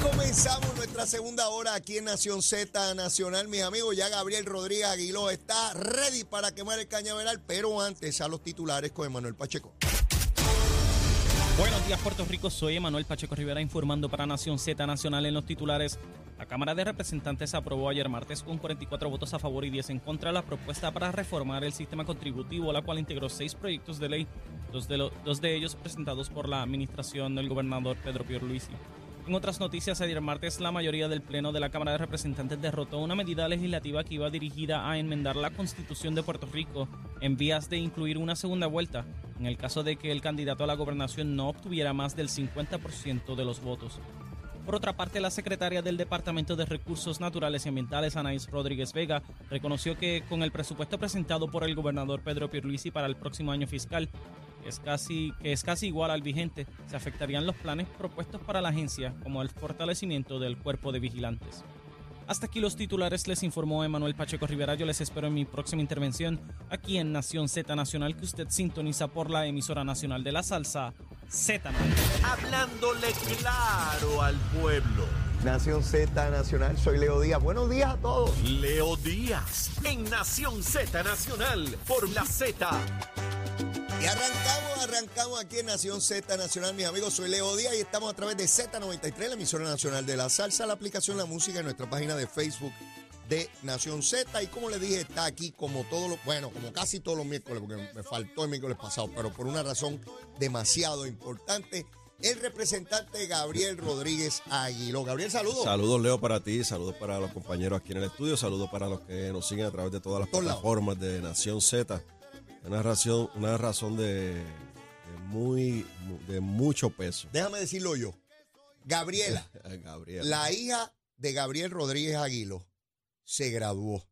comenzamos nuestra segunda hora aquí en Nación Z Nacional. Mis amigos, ya Gabriel Rodríguez Aguiló está ready para quemar el cañaveral, pero antes a los titulares con Emanuel Pacheco. Buenos días, Puerto Rico. Soy Emanuel Pacheco Rivera informando para Nación Z Nacional en los titulares. La Cámara de Representantes aprobó ayer martes con 44 votos a favor y 10 en contra la propuesta para reformar el sistema contributivo, la cual integró seis proyectos de ley, dos de, dos de ellos presentados por la administración del gobernador Pedro Pierluisi. En otras noticias, ayer martes la mayoría del Pleno de la Cámara de Representantes derrotó una medida legislativa que iba dirigida a enmendar la Constitución de Puerto Rico en vías de incluir una segunda vuelta en el caso de que el candidato a la gobernación no obtuviera más del 50% de los votos. Por otra parte, la secretaria del Departamento de Recursos Naturales y Ambientales, Anaís Rodríguez Vega, reconoció que con el presupuesto presentado por el gobernador Pedro Pierluisi para el próximo año fiscal, es casi, que es casi igual al vigente, se afectarían los planes propuestos para la agencia, como el fortalecimiento del cuerpo de vigilantes. Hasta aquí los titulares, les informó Emanuel Pacheco Rivera. Yo les espero en mi próxima intervención aquí en Nación Z Nacional, que usted sintoniza por la emisora nacional de la salsa Z. Hablándole claro al pueblo. Nación Z Nacional, soy Leo Díaz. Buenos días a todos. Leo Díaz en Nación Z Nacional por la Z. Y arrancamos, arrancamos aquí en Nación Z Nacional, mis amigos. Soy Leo Díaz y estamos a través de Z93, la emisora nacional de la salsa, la aplicación La Música en nuestra página de Facebook de Nación Z. Y como les dije, está aquí como todos los, bueno, como casi todos los miércoles, porque me faltó el miércoles pasado, pero por una razón demasiado importante, el representante Gabriel Rodríguez Aguiló. Gabriel, saludos. Saludos, Leo, para ti, saludos para los compañeros aquí en el estudio, saludos para los que nos siguen a través de todas las plataformas de Nación Z. Una razón, una razón de, de muy, de mucho peso. Déjame decirlo yo. Gabriela. Gabriel. La hija de Gabriel Rodríguez Aguilo se graduó.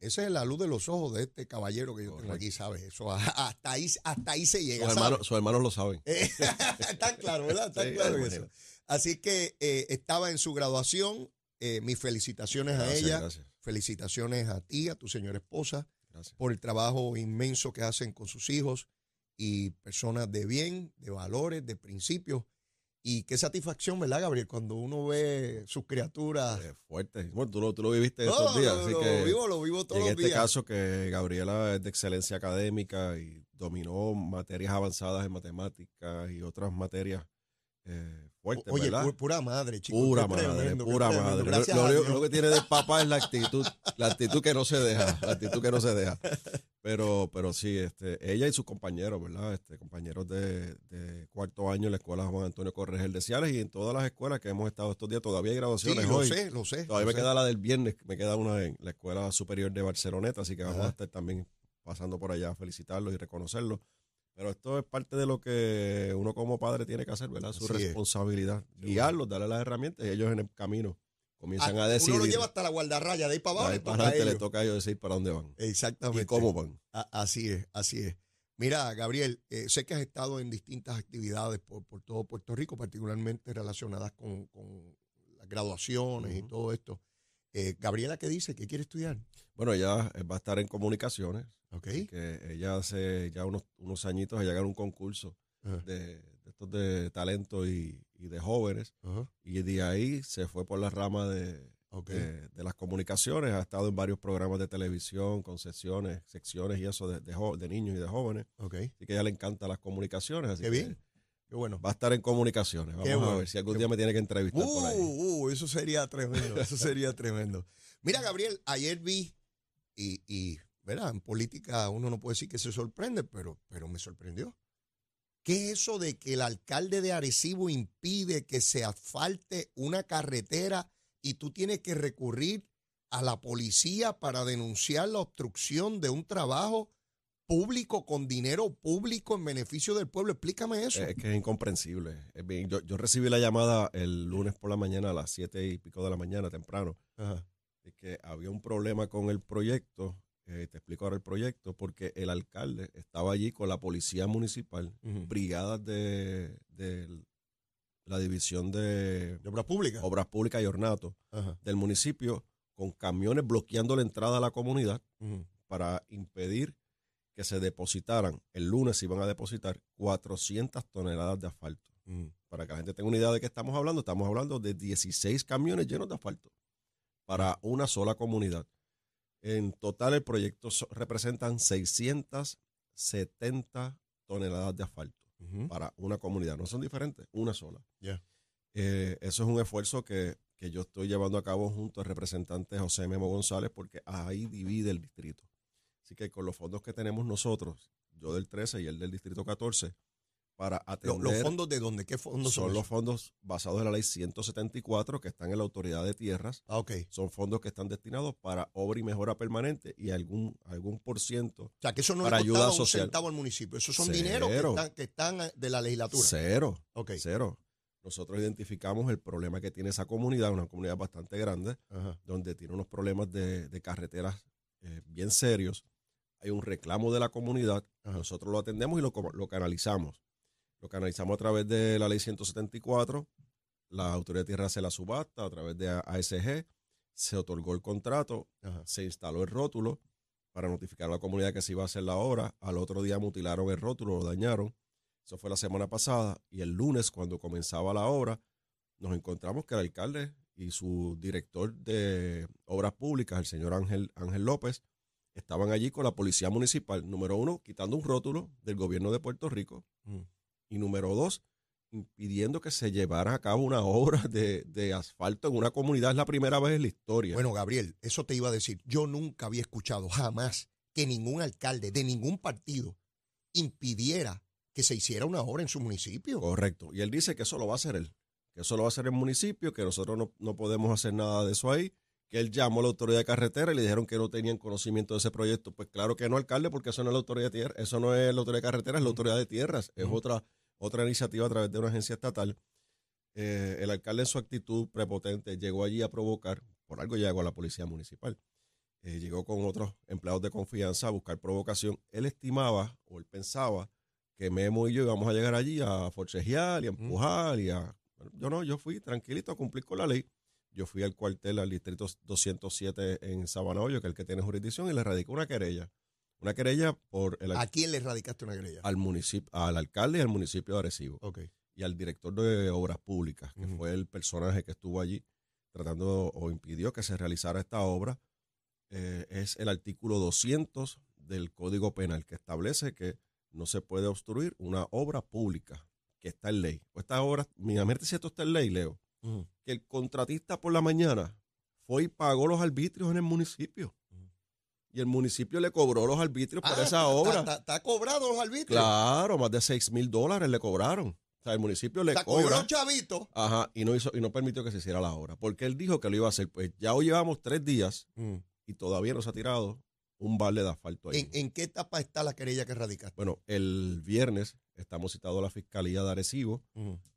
Esa es la luz de los ojos de este caballero que yo tengo aquí, ¿sabes? Eso, hasta ahí, hasta ahí se llega. sus hermanos lo saben. Está claro, ¿verdad? Está Sí, claro eso. Así que eh, estaba en su graduación. Eh, mis felicitaciones a ella. gracias. Felicitaciones a ti, a tu señora esposa, Gracias. por el trabajo inmenso que hacen con sus hijos y personas de bien, de valores, de principios. Y qué satisfacción, ¿verdad, Gabriel? Cuando uno ve sus criaturas. Eh, fuerte. Bueno, tú lo, tú lo viviste No, estos días, lo- así lo que vivo, lo vivo todos en los este días. caso que Gabriela es de excelencia académica y dominó materias avanzadas en matemáticas y otras materias eh, fuertes, Oye, pura madre, chico. Pura madre, tremendo, pura madre. Lo, Gracias lo lo que tiene de papá es la actitud, la actitud que no se deja, la actitud que no se deja. Pero, pero sí, este, ella y sus compañeros, ¿verdad? Este, compañeros de, de cuarto año en la escuela Juan Antonio Corregel de Ciales y en todas las escuelas que hemos estado estos días, todavía hay Sí, graduaciones lo hoy. sé, lo sé. Todavía lo me sé. queda la del viernes, me queda una en la Escuela Superior de Barceloneta, así que vamos Ajá. a estar también pasando por allá a felicitarlos y reconocerlos. Pero esto es parte de lo que uno como padre tiene que hacer, ¿verdad? Su Así es. responsabilidad. Guiarlos, darle las herramientas y ellos en el camino comienzan Ah, a decidir. Uno lo lleva hasta la guardarraya, de ahí para abajo. Ahí le para a adelante le toca a ellos decir para dónde van Exactamente. y cómo van. A- Así es, así es. Mira, Gabriel, eh, sé que has estado en distintas actividades por, por todo Puerto Rico, particularmente relacionadas con, con las graduaciones y todo esto. Eh, Gabriela, ¿qué dice? ¿Qué quiere estudiar? Bueno, ella va a estar en comunicaciones, ¿Ok? que ella hace ya unos, unos añitos ella ganó un concurso de, de estos de talento y, y de jóvenes y de ahí se fue por la rama de, de, de las comunicaciones, ha estado en varios programas de televisión, con sesiones, secciones y eso de, de, niños y de jóvenes. ok. Así que a ella le encantan las comunicaciones. Así Qué que bien. Qué bueno. Va a estar en comunicaciones. Vamos a ver si algún día me tiene que entrevistar por ahí. Uh, uh, eso sería tremendo, eso sería tremendo. Mira, Gabriel, ayer vi, y, y, ¿verdad? En política uno no puede decir que se sorprende, pero, pero me sorprendió. ¿Qué es eso de que el alcalde de Arecibo impide que se asfalte una carretera y tú tienes que recurrir a la policía para denunciar la obstrucción de un trabajo público, con dinero público en beneficio del pueblo. Explícame eso. Es que es incomprensible. Es bien- yo, yo recibí la llamada el lunes por la mañana a las siete y pico de la mañana, temprano, Ajá. De que había un problema con el proyecto. eh, te explico ahora el proyecto, porque el alcalde estaba allí con la policía municipal, Ujú. brigadas de, de la división de De obra pública. obras públicas y ornato del municipio, con camiones bloqueando la entrada a la comunidad para impedir que se depositaran, el lunes se iban a depositar 400 toneladas de asfalto. Para que la gente tenga una idea de qué estamos hablando, estamos hablando de 16 camiones llenos de asfalto para una sola comunidad. En total el proyecto representan 670 toneladas de asfalto para una comunidad. No son diferentes, una sola. Ya. Eh, eso es un esfuerzo que, que yo estoy llevando a cabo junto al representante José Memo González porque ahí divide el distrito. Así que con los fondos que tenemos nosotros, yo del 13 y el del distrito 14, para atender... ¿Los fondos de dónde? ¿Qué fondos son? son los fondos basados en la ley 174 que están en la autoridad de tierras. Ah, ok. Son fondos que están destinados para obra y mejora permanente y algún, algún por ciento O sea, que eso no Para le ayuda un social. centavo al municipio. Esos son Cero. dineros que están, que están de la legislatura. cero. Ok. Cero. Nosotros identificamos el problema que tiene esa comunidad, una comunidad bastante grande, Ajá. donde tiene unos problemas de, de carreteras eh, bien serios. Hay un reclamo de la comunidad, Ajá. nosotros lo atendemos y lo, lo canalizamos. Lo canalizamos a través de la ley 174, la autoridad de tierra hace la subasta a través de ASG, se otorgó el contrato, Ajá. se instaló el rótulo para notificar a la comunidad que se iba a hacer la obra. Al otro día mutilaron el rótulo, lo dañaron. Eso fue la semana pasada. Y el lunes, cuando comenzaba la obra, nos encontramos que el alcalde y su director de obras públicas, el señor Ángel, Ángel López, estaban allí con la policía municipal. Número uno, quitando un rótulo del gobierno de Puerto Rico. Mm. Y número dos, impidiendo que se llevara a cabo una obra de, de asfalto en una comunidad. Es la primera vez en la historia. Bueno, Gabriel, eso te iba a decir. Yo nunca había escuchado jamás que ningún alcalde de ningún partido impidiera que se hiciera una obra en su municipio. Correcto. Y él dice que eso lo va a hacer él, que eso lo va a hacer el municipio, que nosotros no, no podemos hacer nada de eso ahí, que él llamó a la autoridad de carretera y le dijeron que no tenían conocimiento de ese proyecto. Pues claro que no, alcalde, porque eso no es la autoridad de tierra, eso no es la autoridad de carretera, es la autoridad de tierras, es otra, otra iniciativa a través de una agencia estatal. Eh, el alcalde en su actitud prepotente llegó allí a provocar, por algo llegó a la policía municipal. Eh, llegó con otros empleados de confianza a buscar provocación. Él estimaba o él pensaba que Memo y yo íbamos a llegar allí a forcejear y a empujar y a... Yo no, yo fui tranquilito a cumplir con la ley. Yo fui al cuartel, al distrito 207 en Sabana Hoyo, que es el que tiene jurisdicción, y le radicó una querella. Una querella por el, ¿A quién le radicaste una querella? al municipio, al alcalde y al municipio de Arecibo Ok. y al director de obras públicas, que fue el personaje que estuvo allí tratando o impidió que se realizara esta obra, eh, es el artículo 200 del Código Penal, que establece que no se puede obstruir una obra pública, que está en ley. O esta obra, mínimamente si esto está en ley, Leo, que el contratista por la mañana fue y pagó los arbitrios en el municipio. Y el municipio le cobró los arbitrios por Ah, esa está- obra. Está, cobrado los arbitrios. Claro, más de 6 mil dólares le cobraron. O sea, el municipio le cobra. cobró chavito. Ajá, y no hizo, y no permitió que se hiciera la obra. Porque él dijo que lo iba a hacer. Pues ya hoy llevamos tres días y todavía no se ha tirado un balde de asfalto ahí. ¿En, en qué etapa está la querella que radicaste? Bueno, el viernes estamos citados a la Fiscalía de Arecibo,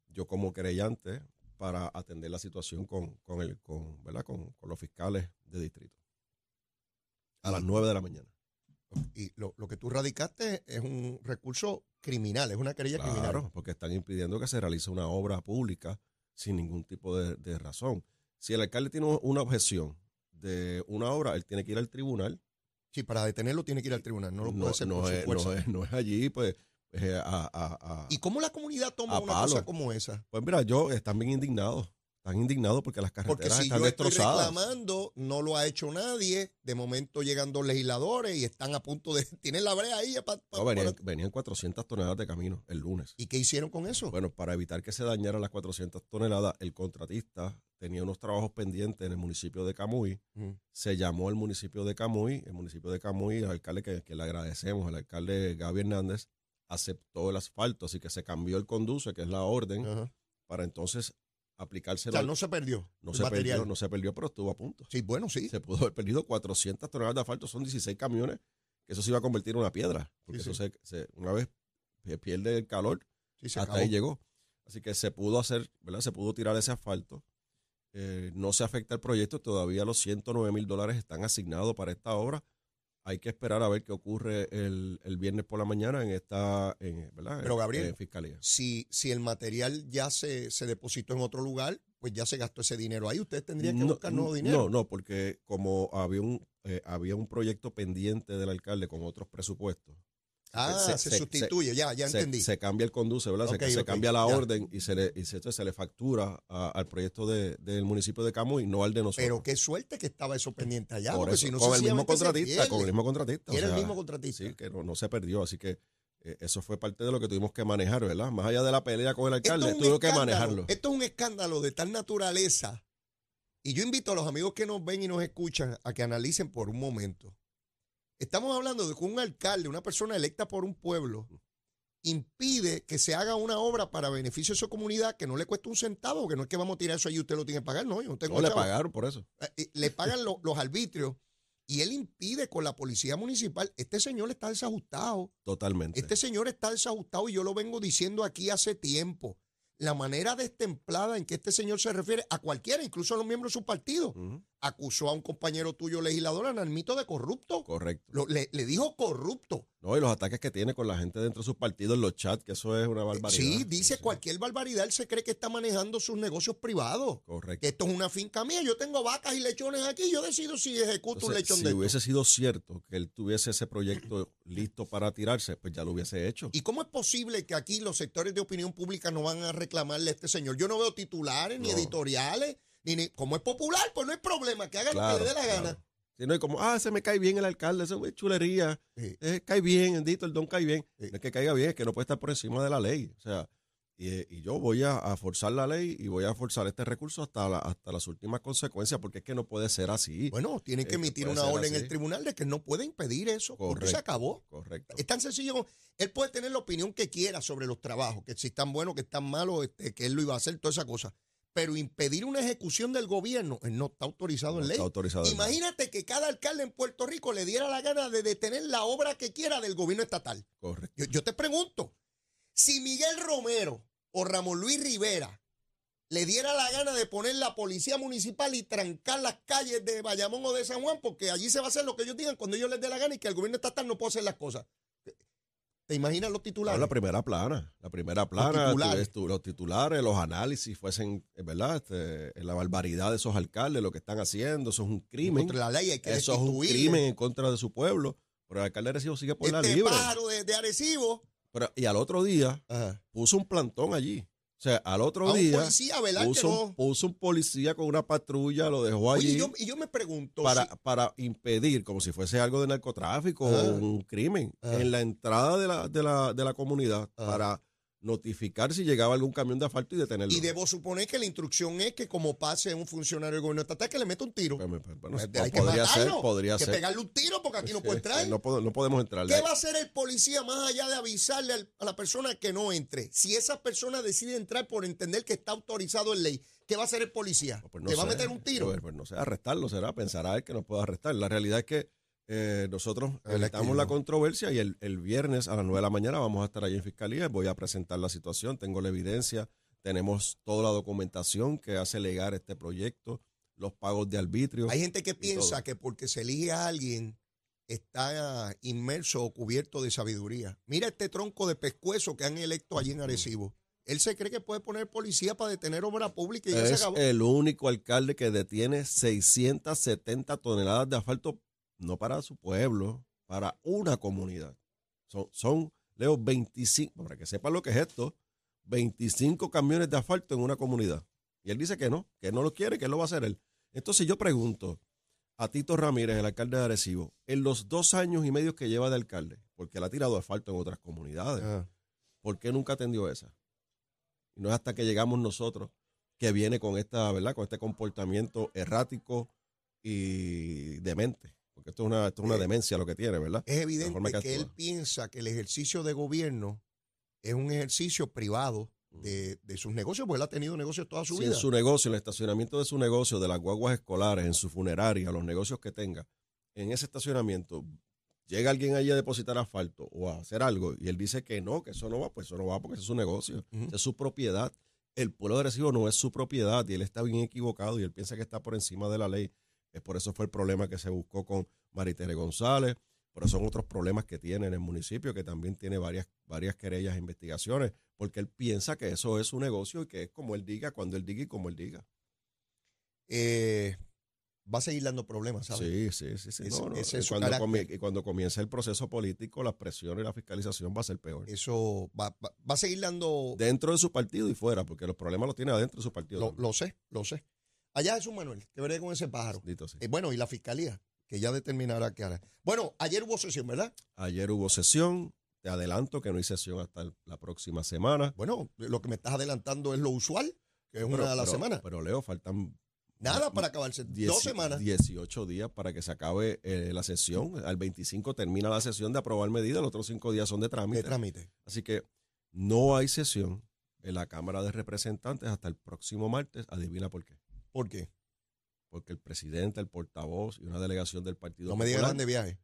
yo como querellante, para atender la situación con, con, el, con, ¿verdad? Con, con los fiscales de distrito. A las 9 de la mañana. Y lo, lo que tú radicaste es un recurso criminal, es una querella Claro, criminal. porque están impidiendo que se realice una obra pública sin ningún tipo de, de razón. Si el alcalde tiene una objeción de una obra, él tiene que ir al tribunal. Sí, para detenerlo tiene que ir al tribunal, no lo puede hacer no por su es, fuerza. no es- no es allí, pues, eh, a- a- a- ¿Y cómo la comunidad toma una palo. cosa como esa? Pues mira, yo están bien indignados. Están indignados porque las Porque carreteras si están yo estoy destrozadas. reclamando, no lo ha hecho nadie. De momento llegan dos legisladores y están a punto de. Tienen la brea ahí. pa- pa- No, venían, para- venían 400 toneladas de camino el lunes. ¿Y qué hicieron con eso? Bueno, para evitar que se dañaran las 400 toneladas, el contratista tenía unos trabajos pendientes en el municipio de Camuy. Se llamó al municipio de Camuy. El municipio de Camuy, el alcalde que, que le agradecemos, el alcalde Gaby Hernández, aceptó el asfalto. Así que se cambió el conduce, que es la orden, para entonces O aplicárselo. sea, al- no se perdió. no el se material. perdió, no se perdió, pero estuvo a punto. Sí, bueno, sí. Se pudo haber perdido 400 toneladas de asfalto, son 16 camiones que eso se iba a convertir en una piedra, porque Sí, eso se, se- una vez se pierde el calor, Sí, se hasta acabó. ahí llegó. Así que se pudo hacer, ¿verdad? Se pudo tirar ese asfalto. Eh, no se afecta el proyecto, todavía los 109 mil dólares están asignados para esta obra. Hay que esperar a ver qué ocurre el, el viernes por la mañana en esta, en, ¿verdad? Pero, Gabriel, en fiscalía. Si, si el material ya se, se depositó en otro lugar, pues ya se gastó ese dinero ahí. Ustedes tendrían que No, buscar nuevo dinero. No, no, porque como había un, eh, había un proyecto pendiente del alcalde con otros presupuestos. Ah, se- se, se- sustituye, ya, ya entendí. se cambia el conduce, ¿verdad? Se- cambia la ya. orden y se le, y se, le factura a- al proyecto de- del municipio de Camuy, no al de nosotros. Pero qué suerte que estaba eso pendiente allá. Por porque eso, si no, con el mismo contratista, con el mismo contratista. O era el mismo contratista. Sí, que no, no se perdió, así que eh, eso fue parte de lo que tuvimos que manejar, ¿verdad? Más allá de la pelea con el alcalde, es tuvimos que manejarlo. Esto es un escándalo de tal naturaleza. Y yo invito a los amigos que nos ven y nos escuchan a que analicen por un momento. Estamos hablando de que un alcalde, una persona electa por un pueblo, impide que se haga una obra para beneficio de su comunidad que no le cuesta un centavo, que no es que vamos a tirar eso ahí y usted lo tiene que pagar, no, yo no tengo No le chavo. pagaron por eso. Eh, eh, le pagan lo- los arbitrios y él impide con la policía municipal. Este señor está desajustado. Totalmente. Este señor está desajustado y yo lo vengo diciendo aquí hace tiempo. La manera destemplada en que este señor se refiere a cualquiera, incluso a los miembros de su partido, acusó a un compañero tuyo legislador, Analmito, de corrupto. Correcto. Lo- le, le dijo corrupto. No, y los ataques que tiene con la gente dentro de sus partidos en los chats, que eso es una barbaridad. Sí, dice Sí, cualquier barbaridad. Él se cree que está manejando sus negocios privados. Correcto. Que esto es una finca mía. Yo tengo vacas y lechones aquí. Yo decido si ejecuto un Entonces, lechón si de esto. hubiese sido cierto que él tuviese ese proyecto listo para tirarse, pues ya lo hubiese hecho. ¿Y cómo es posible que aquí los sectores de opinión pública no van a reclamarle a este señor? Yo no veo titulares, ni editoriales, ni, ni como es popular, pues no hay problema, que haga lo que le dé la claro. gana. Si no es como, ah, se me cae bien el alcalde, eso es chulería. Sí. Eh, cae bien, bendito, el don cae bien. Sí. No es que caiga bien, es que no puede estar por encima de la ley. O sea, y, y yo voy a, a forzar la ley y voy a forzar este recurso hasta, la- hasta las últimas consecuencias, porque es que no puede ser así. Bueno, tienen que emitir una orden en el tribunal de que no puede impedir eso. Porque se Correcto. acabó. Correcto. Es tan sencillo como, él puede tener la opinión que quiera sobre los trabajos, que si están buenos, que están malos, este, que él lo iba a hacer, toda esa cosa. Pero impedir una ejecución del gobierno, él no está autorizado No en ley. está autorizado en ley. Imagínate que cada alcalde en Puerto Rico le diera la gana de detener la obra que quiera del gobierno estatal. Correcto. Yo, yo te pregunto, si Miguel Romero o Ramón Luis Rivera le diera la gana de poner la policía municipal y trancar las calles de Bayamón o de San Juan, porque allí se va a hacer lo que ellos digan cuando ellos les dé la gana y que el gobierno estatal no puede hacer las cosas. ¿Te imaginas los titulares? la primera plana, la primera plana, titulares. ves tú, los titulares, los análisis fuesen, ¿verdad? Este, la barbaridad de esos alcaldes, lo que están haciendo, eso es un crimen. Contra la ley hay que Eso es un crimen en contra de su pueblo. Pero el alcalde de Arecibo sigue por la Este libre. pájaro de, de Arecibo. Pero, y al otro día Ajá. puso un plantón allí. O sea, al otro A un día policía, ¿verdad? Que puso, no. un, puso un policía con una patrulla, lo dejó Oye, allí y yo, y yo me pregunto. para, si- para impedir, como si fuese algo de narcotráfico o un crimen, en la entrada de la, de la, de la comunidad para notificar si llegaba algún camión de asfalto y detenerlo. y debo suponer que la instrucción es que como pase un funcionario del gobierno estatal que le meta un tiro. Pues, pues, bueno, Pues, hay que podría ser, matarlo, podría hay que ser. pegarle un tiro porque aquí no puede Eh, entrar. No, pod- no podemos entrar. ¿Qué va a hacer el policía más allá de avisarle al- a la persona que no entre? Si esa persona decide entrar por entender que está autorizado en ley, ¿qué va a hacer el policía? Pues no ¿Le va a meter un tiro? Pues, pues no sé, arrestarlo será, pensará él que nos puede arrestar. La realidad es que eh, nosotros evitamos la controversia y el, el viernes a las 9 de la mañana vamos a estar allí en fiscalía. Voy a presentar la situación, tengo la evidencia, tenemos toda la documentación que hace legar este proyecto, los pagos de arbitrio. Hay gente que piensa todo. que porque se elige a alguien está inmerso o cubierto de sabiduría. Mira este tronco de pescuezo que han electo allí en Arecibo. Él se cree que puede poner policía para detener obra pública y ya se es acabó. el único alcalde que detiene 670 toneladas de asfalto, no para su pueblo, para una comunidad. Son, son Leo, 25, para que sepan lo que es esto, 25 camiones de asfalto en una comunidad. Y él dice que no, que no lo quiere, que lo va a hacer él. Entonces yo pregunto a Tito Ramírez, el alcalde de Arecibo, en los dos años y medio que lleva de alcalde, porque él ha tirado asfalto en otras comunidades, Ah. ¿por qué nunca atendió esa? Y no es hasta que llegamos nosotros que viene con esta, ¿verdad? Con este comportamiento errático y demente. Porque esto es una, esto es una Eh, demencia lo que tiene, ¿verdad? Es evidente que, que él piensa que el ejercicio de gobierno es un ejercicio privado de, de sus negocios, porque él ha tenido negocios toda su en vida. su negocio, en el estacionamiento de su negocio, de las guaguas escolares, en su funeraria, los negocios que tenga, en ese estacionamiento, llega alguien allí a depositar asfalto o a hacer algo y él dice que no, que eso no va, pues eso no va porque es su negocio, es su propiedad. El pueblo de Arecibo no es su propiedad y él está bien equivocado y él piensa que está por encima de la ley. Es por eso fue el problema que se buscó con Maritere González, pero son otros problemas que tiene en el municipio, que también tiene varias, varias querellas e investigaciones, porque él piensa que eso es su negocio y que es como él diga, cuando él diga y como él diga. Eh, va a seguir dando problemas, ¿sabes? Sí, sí, sí. sí. Ese- No, no, ese y es cuando, y comience el proceso político, las presiones y la fiscalización va a ser peor. Eso va, va- va a seguir dando. Dentro de su partido y fuera, porque los problemas los tiene adentro de su partido. Lo, lo sé, lo sé. Allá es un Manuel, que veré con ese pájaro. Dito sí. Eh, bueno, y la fiscalía, que ya determinará qué hará. Bueno, ayer hubo sesión, ¿verdad? Ayer hubo sesión. Te adelanto que no hay sesión hasta la próxima semana. Bueno, lo que me estás adelantando es lo usual, que es una Pero- a la pero- semana. Pero Leo, faltan Nada para acabarse. dieci- Dos semanas. 18 días para que se acabe eh, la sesión. Al 25 termina la sesión de aprobar medidas, los otros cinco días son de de trámite. trámite. Así que no hay sesión en la Cámara de Representantes hasta el próximo martes. Adivina por qué. ¿Por qué? Porque el presidente, el portavoz y una delegación del Partido No me digan Popular- de viaje.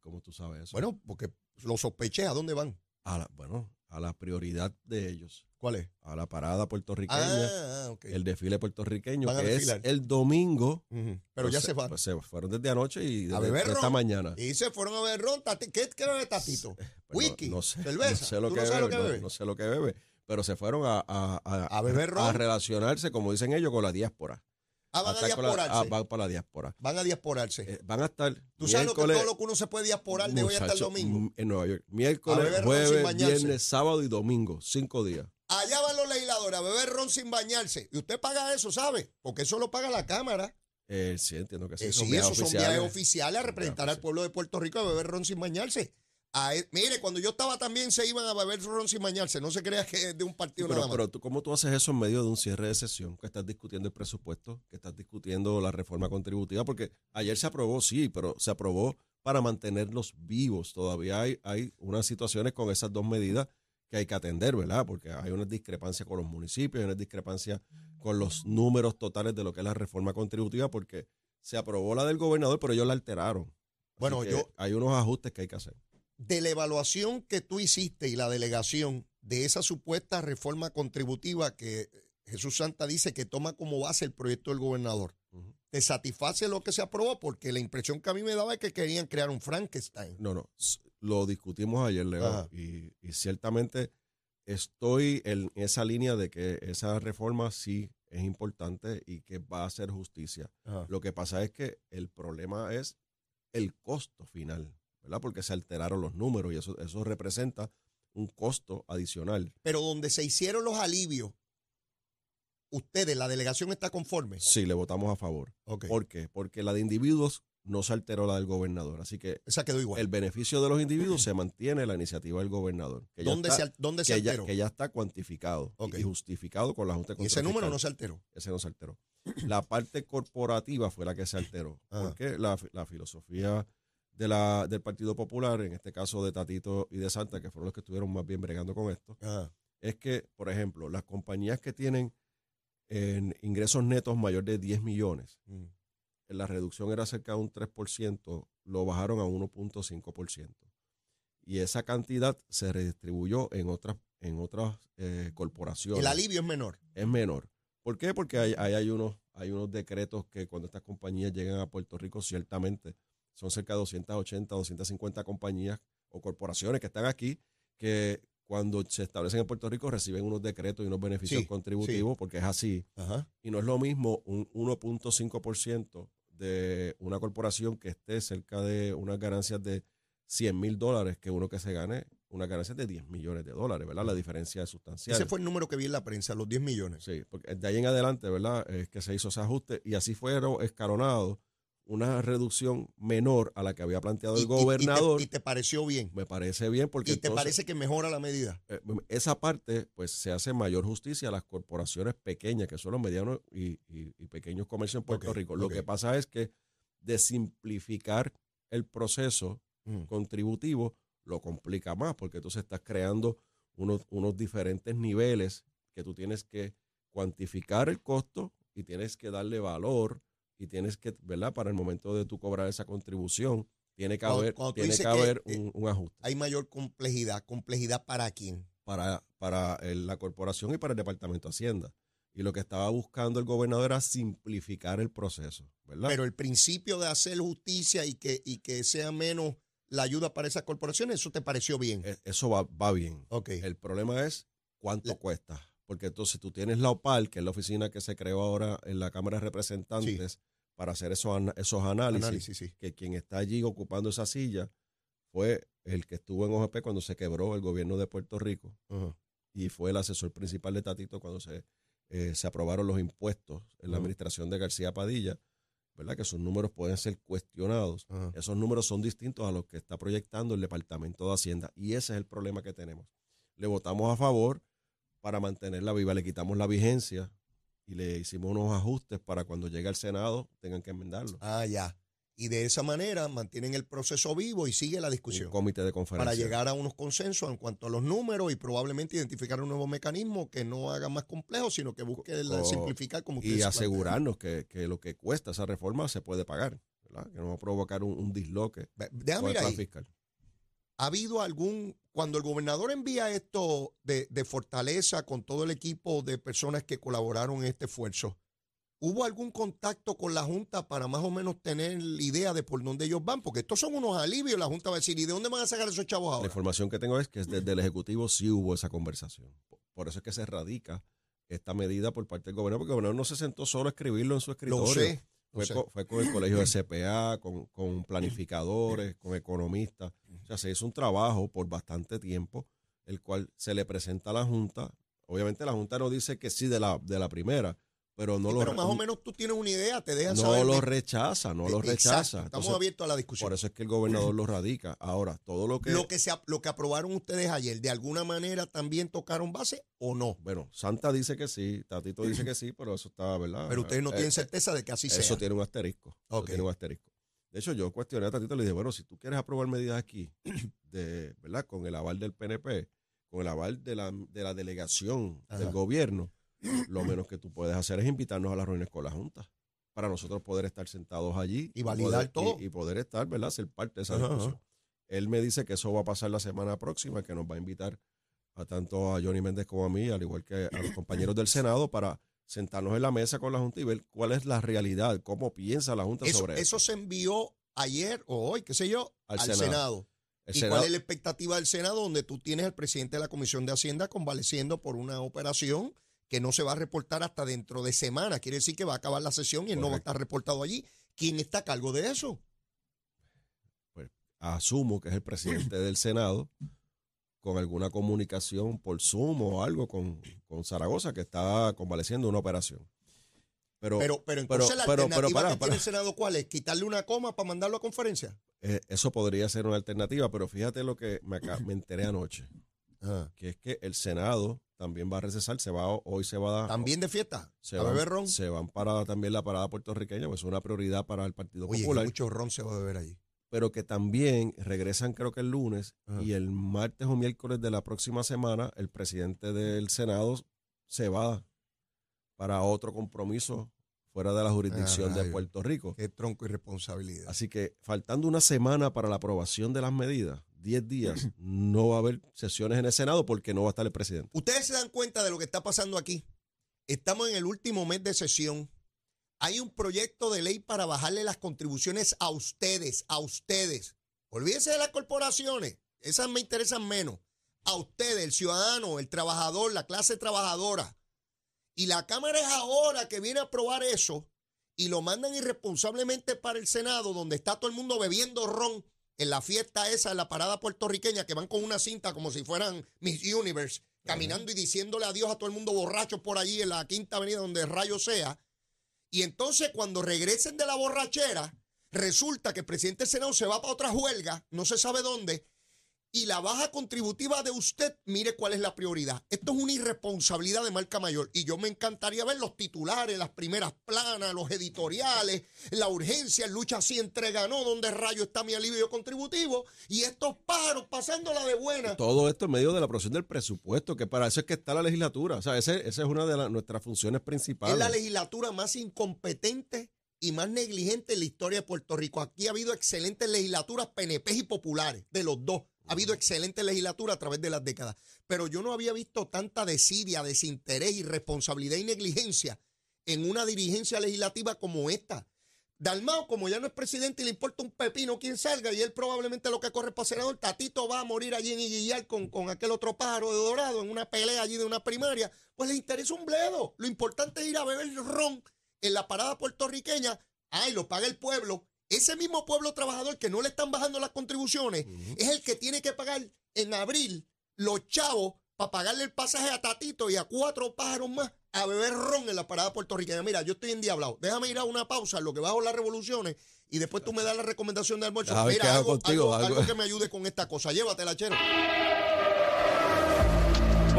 ¿Cómo tú sabes eso? Bueno, porque lo sospeché. ¿A dónde van? a la, bueno, a la prioridad de ellos, ¿Cuál es? a la parada puertorriqueña, Ah, ah, ok. el desfile puertorriqueño, Van a que es desfilar. el domingo. Ujú. Pero Pues ya se van. Pues se fueron desde anoche y desde, beber esta ron. mañana. y se fueron a ver ron. Tati- ¿Qué, qué bebe Tatito? Pues Whisky, no, no sé, cerveza. No sé lo ¿Tú que no sabes bebe, lo que no- bebe? no sé lo que bebe, pero se fueron a, a, A beber ron. a relacionarse, como dicen ellos, con la diáspora. Ah, van a con la- diasporarse. ah, van para la diáspora. Van a diasporarse. Eh, van a estar Tú sabes lo que, todo lo que uno se puede diasporar de hoy hasta el domingo. En Nueva York. A Miércoles, jueves, bañarse. viernes, sábado y domingo. Cinco días. Allá van los legisladores a beber ron sin bañarse. Y usted paga eso, ¿sabe? Porque eso lo paga la Cámara. Eh, sí, entiendo que sí. Eh, son sí, viajes esos son oficiales. viajes oficiales a representar al pueblo de Puerto Rico a beber ron sin bañarse. A mire, cuando yo estaba también se iban a beber ron sin bañarse. No se crea que es de un partido Pero, nada más. pero tú, ¿cómo tú haces eso en medio de un cierre de sesión? Que estás discutiendo el presupuesto, que estás discutiendo la reforma contributiva, porque ayer se aprobó, sí, pero se aprobó para mantenerlos vivos. Todavía hay, hay unas situaciones con esas dos medidas que hay que atender, ¿verdad? Porque hay una discrepancia con los municipios, hay una discrepancia con los números totales de lo que es la reforma contributiva, porque se aprobó la del gobernador, pero ellos la alteraron. Así Bueno, yo- Hay unos ajustes que hay que hacer. De la evaluación que tú hiciste y la delegación de esa supuesta reforma contributiva que Jesús Santa dice que toma como base el proyecto del gobernador. ¿te satisface lo que se aprobó? Porque la impresión que a mí me daba es que querían crear un Frankenstein. No, no, lo discutimos ayer, Leo, y ciertamente estoy en esa línea de que esa reforma sí es importante y que va a hacer justicia. Lo que pasa es que el problema es el costo final, ¿verdad? Porque se alteraron los números y eso, eso representa un costo adicional. Pero donde se hicieron los alivios, ustedes, la delegación está conforme. Sí, le votamos a favor. ¿Por qué? Porque la de individuos no se alteró la del gobernador. Así que Esa quedó igual. el beneficio de los individuos se mantiene la iniciativa del gobernador. Que ya ¿Dónde, está- se, al- dónde se que ya, alteró? que ya está cuantificado y justificado con la Junta de y ese número no se alteró. Ese no se alteró. La parte corporativa fue la que se alteró. Ajá. Porque la, la filosofía de la, del Partido Popular, en este caso de Tatito y de Santa, que fueron los que estuvieron más bien bregando con esto, Ajá. es que, por ejemplo, las compañías que tienen en ingresos netos mayor de 10 millones, Mm. la reducción era cerca de un 3%, lo bajaron a 1.5%. Y esa cantidad se redistribuyó en otras, en otras eh, corporaciones. El alivio es menor. es menor. ¿Por qué? Porque hay, hay, hay unos, hay unos decretos que cuando estas compañías llegan a Puerto Rico, ciertamente son cerca de 280, 250 compañías o corporaciones que están aquí, que cuando se establecen en Puerto Rico reciben unos decretos y unos beneficios Sí, contributivos, porque es así. Ajá. Y no es lo mismo un 1.5% de una corporación que esté cerca de unas ganancias de 100 mil dólares que uno que se gane unas ganancias de 10 millones de dólares, ¿verdad? La diferencia es sustancial. Ese fue el número que vi en la prensa, los 10 millones. Sí, porque de ahí en adelante, ¿verdad? Es que se hizo ese ajuste y así fueron escalonados una reducción menor a la que había planteado el y- y te- gobernador. Y te, pareció bien. me parece bien porque Y te entonces, parece que mejora la medida. eh, esa parte pues se hace mayor justicia a las corporaciones pequeñas, que son los medianos y, pequeños comercios en Puerto Rico. Lo que pasa es que de simplificar el proceso Mm. contributivo lo complica más porque entonces estás creando unos, unos diferentes niveles que tú tienes que cuantificar el costo y tienes que darle valor y tienes que, ¿verdad? Para el momento de tú cobrar esa contribución, Tiene que Cuando- haber, cuando tiene que haber eh, un, un ajuste Hay mayor complejidad. ¿Complejidad para quién? para, para el- la corporación y para el Departamento de Hacienda. Y lo que estaba buscando el gobernador era simplificar el proceso, ¿verdad? Pero el principio de hacer justicia y que, y que sea menos la ayuda para esas corporaciones, ¿eso te pareció bien? E- Eso va, va bien. ok. El problema es cuánto La- cuesta. Porque entonces tú tienes la OPAL, que es la oficina que se creó ahora en la Cámara de Representantes para hacer esos, esos análisis, Análisis, sí. que quien está allí ocupando esa silla fue el que estuvo en OGP cuando se quebró el gobierno de Puerto Rico y fue el asesor principal de Tatito cuando se, eh, se aprobaron los impuestos en la administración de García Padilla, ¿verdad? Que sus números pueden ser cuestionados. Esos números son distintos a los que está proyectando el Departamento de Hacienda y ese es el problema que tenemos. Le votamos a favor para mantenerla viva, le quitamos la vigencia y le hicimos unos ajustes para cuando llegue al Senado tengan que enmendarlo. Ah, ya. Y de esa manera mantienen el proceso vivo y sigue la Un discusión. comité de conferencia. Para llegar a unos consensos en cuanto a los números y probablemente identificar un nuevo mecanismo que no haga más complejo, sino que busque simplificar como y asegurarnos que, que lo que cuesta esa reforma se puede pagar, ¿verdad? que no va a provocar un, un disloque Déjame ir ahí. fiscal. ¿Ha habido algún, cuando el gobernador envía esto de, de fortaleza con todo el equipo de personas que colaboraron en este esfuerzo, ¿hubo algún contacto con la Junta para más o menos tener la idea de por dónde ellos van? Porque estos son unos alivios, la Junta va a decir, ¿y de dónde van a sacar esos chavos La ahora? información que tengo es que desde el Ejecutivo sí hubo esa conversación. Por- eso es que se radica esta medida por parte del gobernador, porque el gobernador no se sentó solo a escribirlo en su escritorio. Lo sé. lo Fue sé. con, fue con el colegio de CPA, con, con planificadores, con economistas. Sea, se hizo un trabajo por bastante tiempo, el cual se le presenta a la Junta. Obviamente la Junta no dice que sí de la, de la primera, pero no Sí, lo pero más o menos tú tienes una idea, te dejan no saber. lo de- rechaza, no lo Exacto, rechaza. Estamos Entonces, abiertos a la discusión. por eso es que el gobernador lo radica. Ahora, todo lo que... Lo que, se, lo que aprobaron ustedes ayer, ¿de alguna manera también tocaron base o no? Bueno, Santa dice que sí, Tatito dice que sí, pero eso está, ¿verdad? Pero ustedes no Eh, tienen eh, certeza de que así sea. Eso tiene un asterisco. eso Ok. tiene un asterisco. De hecho, yo cuestioné a Tatito y le dije, bueno, si tú quieres aprobar medidas aquí, de, ¿verdad? Con el aval del PNP, con el aval de la, de la delegación Ajá. del gobierno, lo menos que tú puedes hacer es invitarnos a las reuniones con la Junta para nosotros poder estar sentados allí Y validar poder- todo. Y, y poder estar, ¿verdad? Ser parte de esa Ajá, discusión. Él me dice que eso va a pasar la semana próxima, que nos va a invitar a tanto a Johnny Méndez como a mí, al igual que a los compañeros del Senado, para sentarnos en la mesa con la Junta y ver cuál es la realidad, cómo piensa la Junta Eso, sobre eso. eso se envió ayer o hoy, qué sé yo, Al al, Senado. ¿Y Senado- cuál es la expectativa del Senado donde tú tienes al presidente de la Comisión de Hacienda convaleciendo por una operación que no se va a reportar hasta dentro de semana? Quiere decir que va a acabar la sesión y él no va a estar reportado allí. ¿Quién está a cargo de eso? asumo que es el presidente del Senado, con alguna comunicación por Zoom o algo con, con Zaragoza, que está convaleciendo una operación. Pero, Pero, pero entonces la pero- pero alternativa para, que para. tiene el Senado, ¿cuál es? ¿Quitarle una coma para mandarlo a conferencia? eh, eso podría ser una alternativa, pero fíjate lo que me, aca- me enteré anoche, que es que el Senado también va a recesar, se va, hoy se va a También de fiesta. se a van, beber ron. se van para también la parada puertorriqueña, pues es una prioridad para el Partido Oye, Popular, mucho ron se va a beber allí. Pero que también regresan creo que el lunes Ajá. y el martes o miércoles de la próxima semana el presidente del Senado se va para otro compromiso fuera de la jurisdicción Ah, de. Puerto Rico. Qué tronco y responsabilidad. Así que faltando una semana para la aprobación de las medidas, 10 días, no va a haber sesiones en el Senado porque no va a estar el presidente. Ustedes se dan cuenta de lo que está pasando aquí. Estamos en el último mes de sesión. Hay un proyecto de ley para bajarle las contribuciones a ustedes, a ustedes. Olvídense de las corporaciones, esas me interesan menos. A ustedes, el ciudadano, el trabajador, la clase trabajadora. Y la Cámara es ahora que viene a aprobar eso y lo mandan irresponsablemente para el Senado, donde está todo el mundo bebiendo ron en la fiesta esa, en la parada puertorriqueña, que van con una cinta como si fueran Miss Universe, caminando y diciéndole adiós a todo el mundo borracho por allí en la quinta avenida donde el rayo sea. Y entonces cuando regresen de la borrachera, resulta que el presidente Senado se va para otra huelga, no se sabe dónde, y la baja contributiva de usted, mire cuál es la prioridad. Esto es una irresponsabilidad de marca mayor. Y yo me encantaría ver los titulares, las primeras planas, los editoriales, la urgencia, lucha así entrega no, donde rayo está mi alivio contributivo, y estos pájaros pasándola de buena. Todo esto en medio de la aprobación del presupuesto, que para eso es que está la legislatura. O sea, ese- esa es una de nuestras funciones Es principales. la legislatura más incompetente y más negligente en la historia de Puerto Rico. Aquí ha habido excelentes legislaturas PNP y populares, de los dos. Ha habido excelentes legislaturas a través de las décadas. Pero yo no había visto tanta desidia, desinterés, irresponsabilidad y negligencia en una dirigencia legislativa como esta. Dalmao, como ya no es presidente y le importa un pepino quién salga, y él probablemente lo que corre para senador, Tatito va a morir allí en Iguillar con, con aquel otro pájaro de dorado en una pelea allí de una primaria, pues le interesa un bledo. Lo importante es ir a beber ron en la parada puertorriqueña. Ay, lo paga el pueblo. Ese mismo pueblo trabajador que no le están bajando las contribuciones es el que tiene que pagar en abril los chavos para pagarle el pasaje a Tatito y a cuatro pájaros más a beber ron en la parada puertorriqueña. Mira, yo estoy endiablado. Déjame ir a una pausa en lo que bajo las revoluciones y después tú me das la recomendación de almuerzo. Mira, hago algo, contigo, algo- algo. algo que me ayude con esta cosa. Llévatela, chero.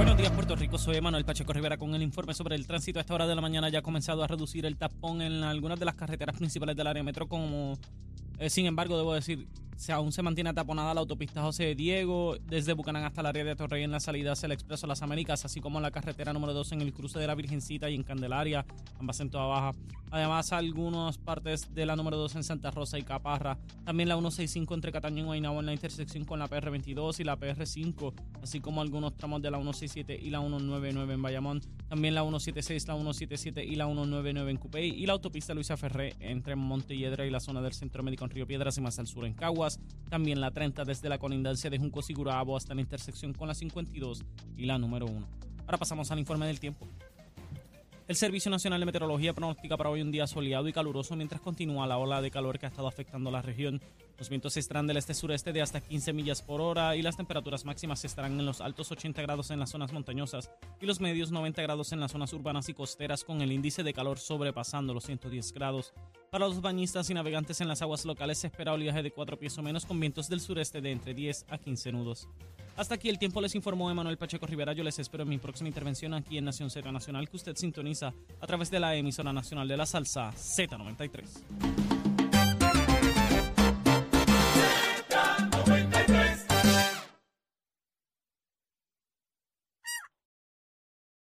Buenos días, Puerto Rico. Soy Manuel Pacheco Rivera con el informe sobre el tránsito. A esta hora de la mañana ya ha comenzado a reducir el tapón en algunas de las carreteras principales del área metro, como eh, sin embargo, debo decir, se, aún se mantiene taponada la autopista José Diego, desde Bucanán hasta el área de Torrey en la salida hacia el Expreso Las Américas, así como la carretera número 2 en el cruce de la Virgencita y en Candelaria, ambas en toda baja. Además, algunas partes de la número 2 en Santa Rosa y Caparra. También la 165 entre Cataño y Guaynabo en la intersección con la PR22 y la PR5, así como algunos tramos de la 167 y la 199 en Bayamón. También la 176, la 177 y la 199 en Cupey. Y la autopista Luisa Ferré entre Montelledra y la zona del Centro Médico en Río Piedras y más al sur en Caguas. También la 30 desde la colindancia de Junco y Gurabo hasta la intersección con la 52 y la número 1. Ahora pasamos al informe del tiempo. El Servicio Nacional de Meteorología pronostica para hoy un día soleado y caluroso mientras continúa la ola de calor que ha estado afectando la región. Los vientos estarán del este-sureste de hasta 15 millas por hora y las temperaturas máximas estarán en los altos 80 grados en las zonas montañosas y los medios 90 grados en las zonas urbanas y costeras con el índice de calor sobrepasando los 110 grados. Para los bañistas y navegantes en las aguas locales se espera oleaje de 4 pies o menos con vientos del sureste de entre 10 a 15 nudos. Hasta aquí el tiempo les informó Emanuel Pacheco Rivera. Yo les espero en mi próxima intervención aquí en Nación Z Nacional que usted sintoniza a través de la emisora nacional de la salsa Z93.